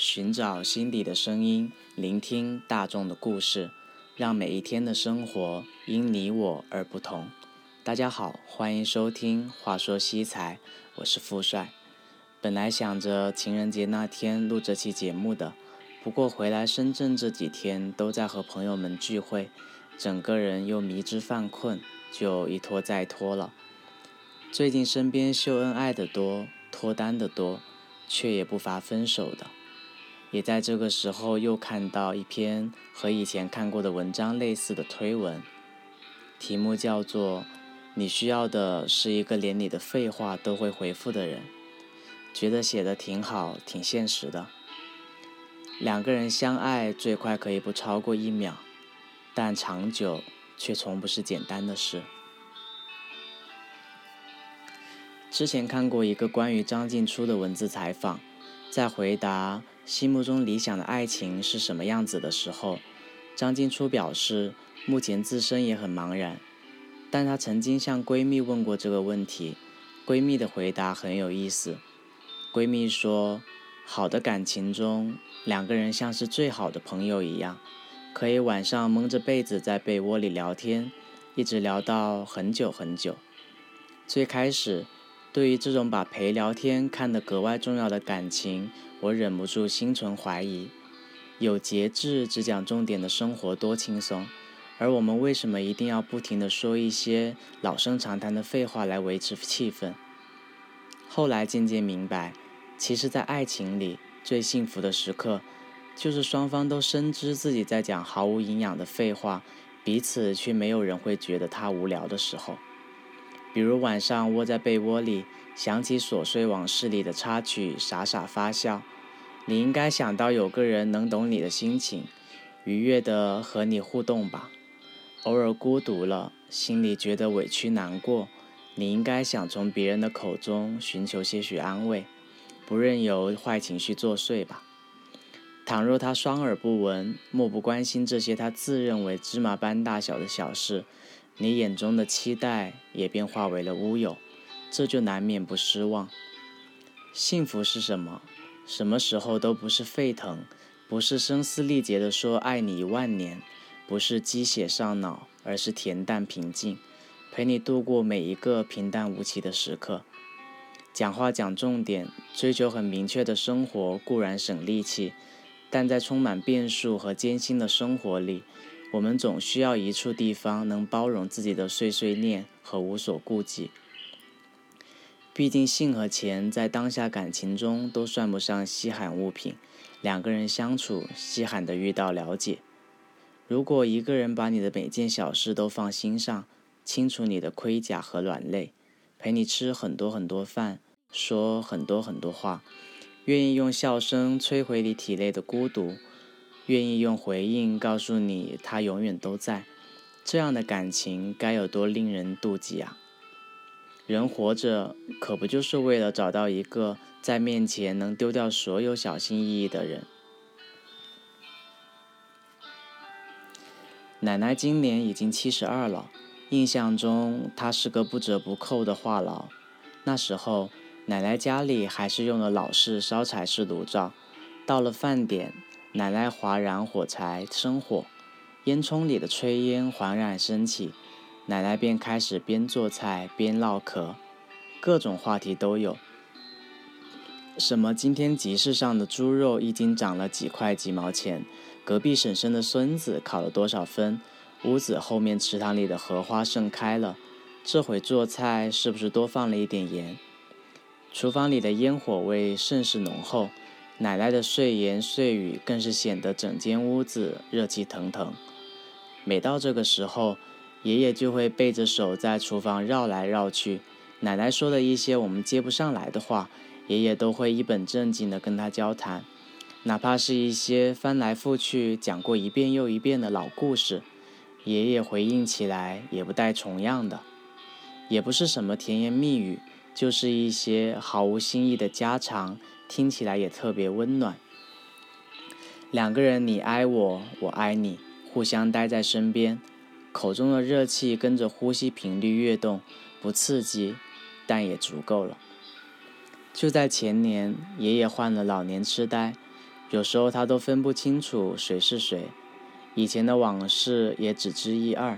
寻找心底的声音，聆听大众的故事，让每一天的生活因你我而不同。大家好，欢迎收听《话说西财》，我是富帅。本来想着情人节那天录这期节目的，不过回来深圳这几天都在和朋友们聚会，整个人又迷之犯困，就一拖再拖了。最近身边秀恩爱的多，脱单的多，却也不乏分手的。也在这个时候，又看到一篇和以前看过的文章类似的推文，题目叫做“你需要的是一个连你的废话都会回复的人”，觉得写的挺好，挺现实的。两个人相爱最快可以不超过一秒，但长久却从不是简单的事。之前看过一个关于张静初的文字采访，在回答。心目中理想的爱情是什么样子的时候，张静初表示，目前自身也很茫然。但她曾经向闺蜜问过这个问题，闺蜜的回答很有意思。闺蜜说，好的感情中，两个人像是最好的朋友一样，可以晚上蒙着被子在被窝里聊天，一直聊到很久很久。最开始，对于这种把陪聊天看得格外重要的感情，我忍不住心存怀疑，有节制、只讲重点的生活多轻松，而我们为什么一定要不停地说一些老生常谈的废话来维持气氛？后来渐渐明白，其实，在爱情里最幸福的时刻，就是双方都深知自己在讲毫无营养的废话，彼此却没有人会觉得他无聊的时候。比如晚上窝在被窝里。想起琐碎往事里的插曲，傻傻发笑。你应该想到有个人能懂你的心情，愉悦的和你互动吧。偶尔孤独了，心里觉得委屈难过，你应该想从别人的口中寻求些许安慰，不任由坏情绪作祟吧。倘若他双耳不闻，漠不关心这些他自认为芝麻般大小的小事，你眼中的期待也便化为了乌有。这就难免不失望。幸福是什么？什么时候都不是沸腾，不是声嘶力竭地说爱你一万年，不是鸡血上脑，而是恬淡平静，陪你度过每一个平淡无奇的时刻。讲话讲重点，追求很明确的生活固然省力气，但在充满变数和艰辛的生活里，我们总需要一处地方能包容自己的碎碎念和无所顾忌。毕竟，性和钱在当下感情中都算不上稀罕物品。两个人相处，稀罕的遇到了解。如果一个人把你的每件小事都放心上，清楚你的盔甲和软肋，陪你吃很多很多饭，说很多很多话，愿意用笑声摧毁你体内的孤独，愿意用回应告诉你他永远都在，这样的感情该有多令人妒忌啊！人活着，可不就是为了找到一个在面前能丢掉所有小心翼翼的人？奶奶今年已经七十二了，印象中她是个不折不扣的话痨。那时候，奶奶家里还是用了老式烧柴式炉灶。到了饭点，奶奶划燃火柴生火，烟囱里的炊烟缓缓升起。奶奶便开始边做菜边唠嗑，各种话题都有。什么今天集市上的猪肉一斤涨了几块几毛钱？隔壁婶婶的孙子考了多少分？屋子后面池塘里的荷花盛开了。这回做菜是不是多放了一点盐？厨房里的烟火味甚是浓厚，奶奶的碎言碎语更是显得整间屋子热气腾腾。每到这个时候，爷爷就会背着手在厨房绕来绕去，奶奶说的一些我们接不上来的话，爷爷都会一本正经地跟他交谈，哪怕是一些翻来覆去讲过一遍又一遍的老故事，爷爷回应起来也不带重样的，也不是什么甜言蜜语，就是一些毫无新意的家常，听起来也特别温暖。两个人你爱我，我爱你，互相待在身边。口中的热气跟着呼吸频率跃动，不刺激，但也足够了。就在前年，爷爷患了老年痴呆，有时候他都分不清楚谁是谁，以前的往事也只知一二，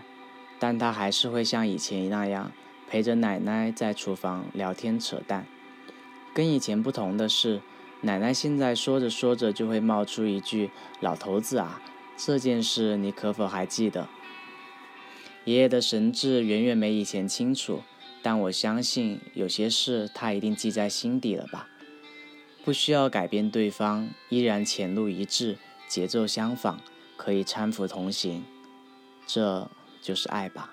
但他还是会像以前那样陪着奶奶在厨房聊天扯淡。跟以前不同的是，奶奶现在说着说着就会冒出一句：“老头子啊，这件事你可否还记得？”爷爷的神智远远没以前清楚，但我相信有些事他一定记在心底了吧。不需要改变对方，依然前路一致，节奏相仿，可以搀扶同行，这就是爱吧。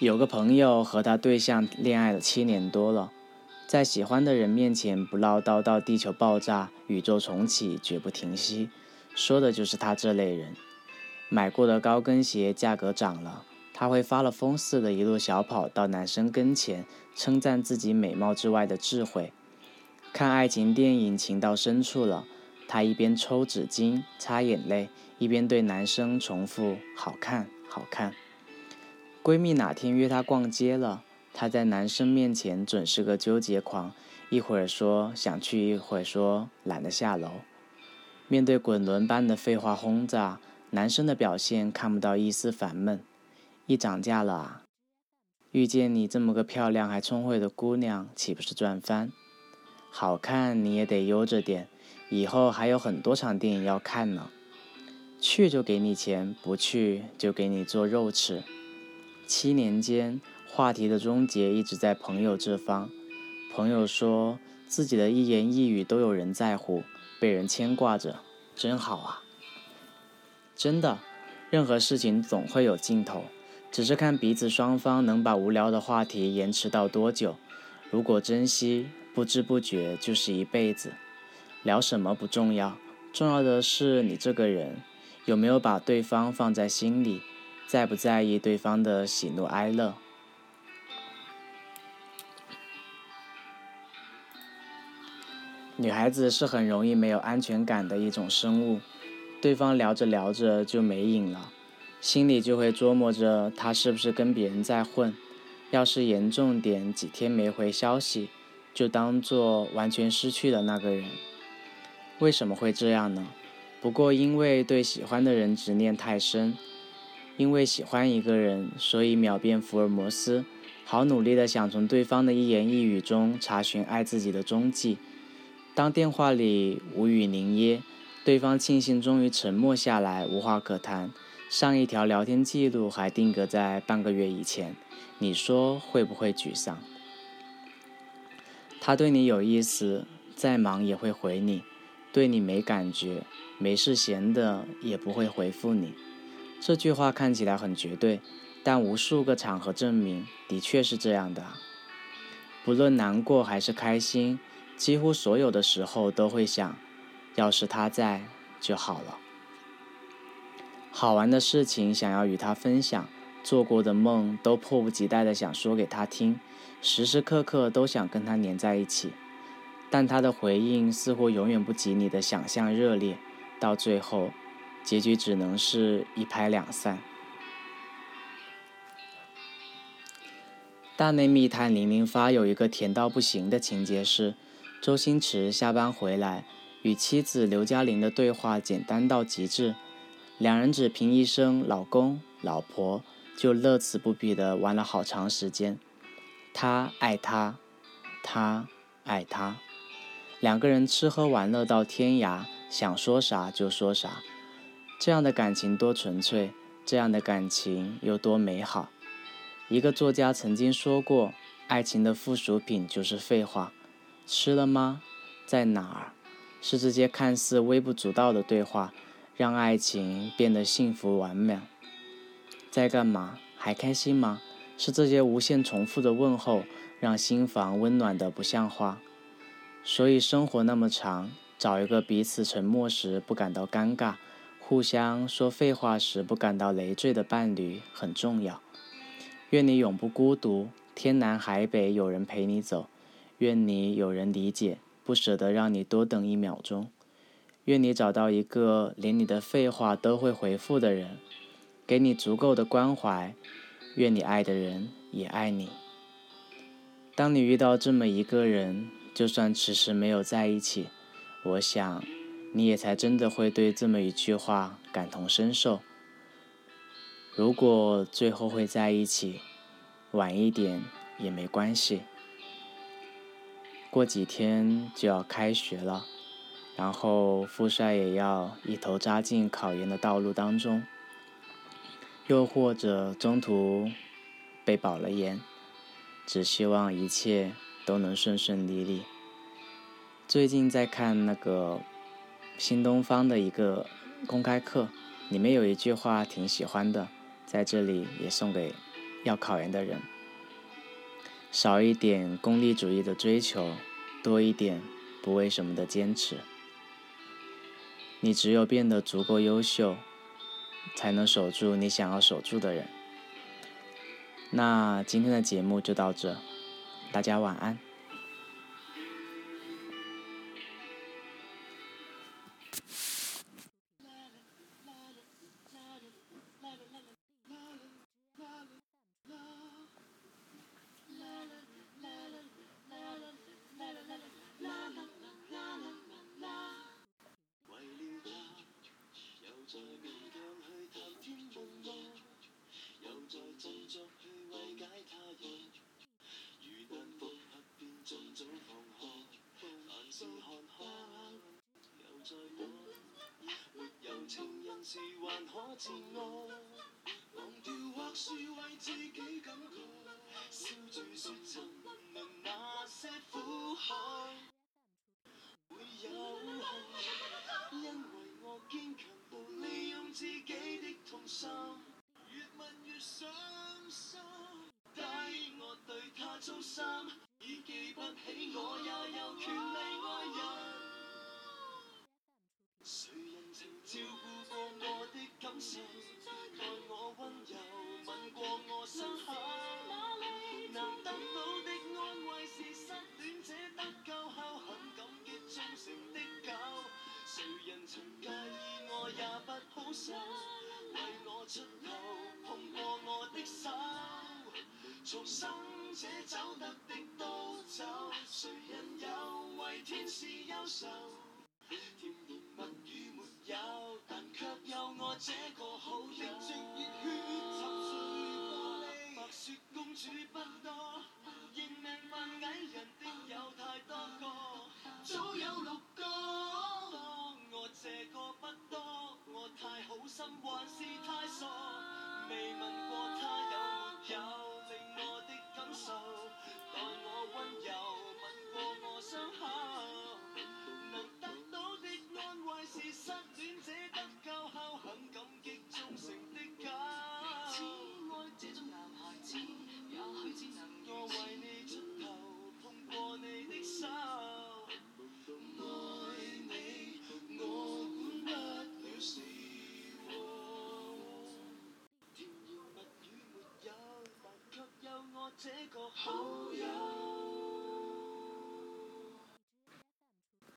有个朋友和他对象恋爱了七年多了，在喜欢的人面前不唠叨到地球爆炸、宇宙重启绝不停息，说的就是他这类人。买过的高跟鞋价格涨了。他会发了疯似的，一路小跑到男生跟前，称赞自己美貌之外的智慧。看爱情电影情到深处了，他一边抽纸巾擦眼泪，一边对男生重复：“好看，好看。”闺蜜哪天约她逛街了，她在男生面前准是个纠结狂，一会儿说想去，一会儿说懒得下楼。面对滚轮般的废话轰炸，男生的表现看不到一丝烦闷。一涨价了啊！遇见你这么个漂亮还聪慧的姑娘，岂不是赚翻？好看你也得悠着点，以后还有很多场电影要看呢。去就给你钱，不去就给你做肉吃。七年间，话题的终结一直在朋友这方。朋友说自己的一言一语都有人在乎，被人牵挂着，真好啊！真的，任何事情总会有尽头。只是看彼此双方能把无聊的话题延迟到多久。如果珍惜，不知不觉就是一辈子。聊什么不重要，重要的是你这个人有没有把对方放在心里，在不在意对方的喜怒哀乐。女孩子是很容易没有安全感的一种生物，对方聊着聊着就没影了。心里就会琢磨着他是不是跟别人在混，要是严重点，几天没回消息，就当做完全失去了那个人。为什么会这样呢？不过因为对喜欢的人执念太深，因为喜欢一个人，所以秒变福尔摩斯，好努力的想从对方的一言一语中查询爱自己的踪迹。当电话里无语凝噎，对方庆幸终于沉默下来，无话可谈。上一条聊天记录还定格在半个月以前，你说会不会沮丧？他对你有意思，再忙也会回你；对你没感觉，没事闲的也不会回复你。这句话看起来很绝对，但无数个场合证明的确是这样的。不论难过还是开心，几乎所有的时候都会想：要是他在就好了。好玩的事情想要与他分享，做过的梦都迫不及待的想说给他听，时时刻刻都想跟他黏在一起，但他的回应似乎永远不及你的想象热烈，到最后，结局只能是一拍两散。大内密探零零发有一个甜到不行的情节是，周星驰下班回来与妻子刘嘉玲的对话简单到极致。两人只凭一声“老公”“老婆”，就乐此不疲的玩了好长时间。他爱她，他爱他，两个人吃喝玩乐到天涯，想说啥就说啥。这样的感情多纯粹，这样的感情又多美好。一个作家曾经说过：“爱情的附属品就是废话。”吃了吗？在哪儿？是这些看似微不足道的对话。让爱情变得幸福完美。在干嘛？还开心吗？是这些无限重复的问候，让心房温暖的不像话。所以生活那么长，找一个彼此沉默时不感到尴尬，互相说废话时不感到累赘的伴侣很重要。愿你永不孤独，天南海北有人陪你走。愿你有人理解，不舍得让你多等一秒钟。愿你找到一个连你的废话都会回复的人，给你足够的关怀。愿你爱的人也爱你。当你遇到这么一个人，就算迟迟没有在一起，我想你也才真的会对这么一句话感同身受。如果最后会在一起，晚一点也没关系。过几天就要开学了，然后富帅也要一头扎进考研的道路当中，又或者中途被保了研，只希望一切都能顺顺利利。最近在看那个新东方的一个公开课，里面有一句话挺喜欢的。在这里也送给要考研的人：少一点功利主义的追求，多一点不为什么的坚持。你只有变得足够优秀，才能守住你想要守住的人。那今天的节目就到这，大家晚安。自我，忘掉或是为自己感觉，笑住说沉沦那些苦海会有害，因为我坚强到利用自己的痛心，越问越想为我出头，碰过我的手，重生者走得的都走，谁人又为天使忧愁？甜言蜜语没。有，但却有我这个好友。滴着热血沉睡玻璃，白雪公主不多，认命扮矮人的有太多个，早有六个。当我这个，心还是太傻，未问过他有没有令我的感受，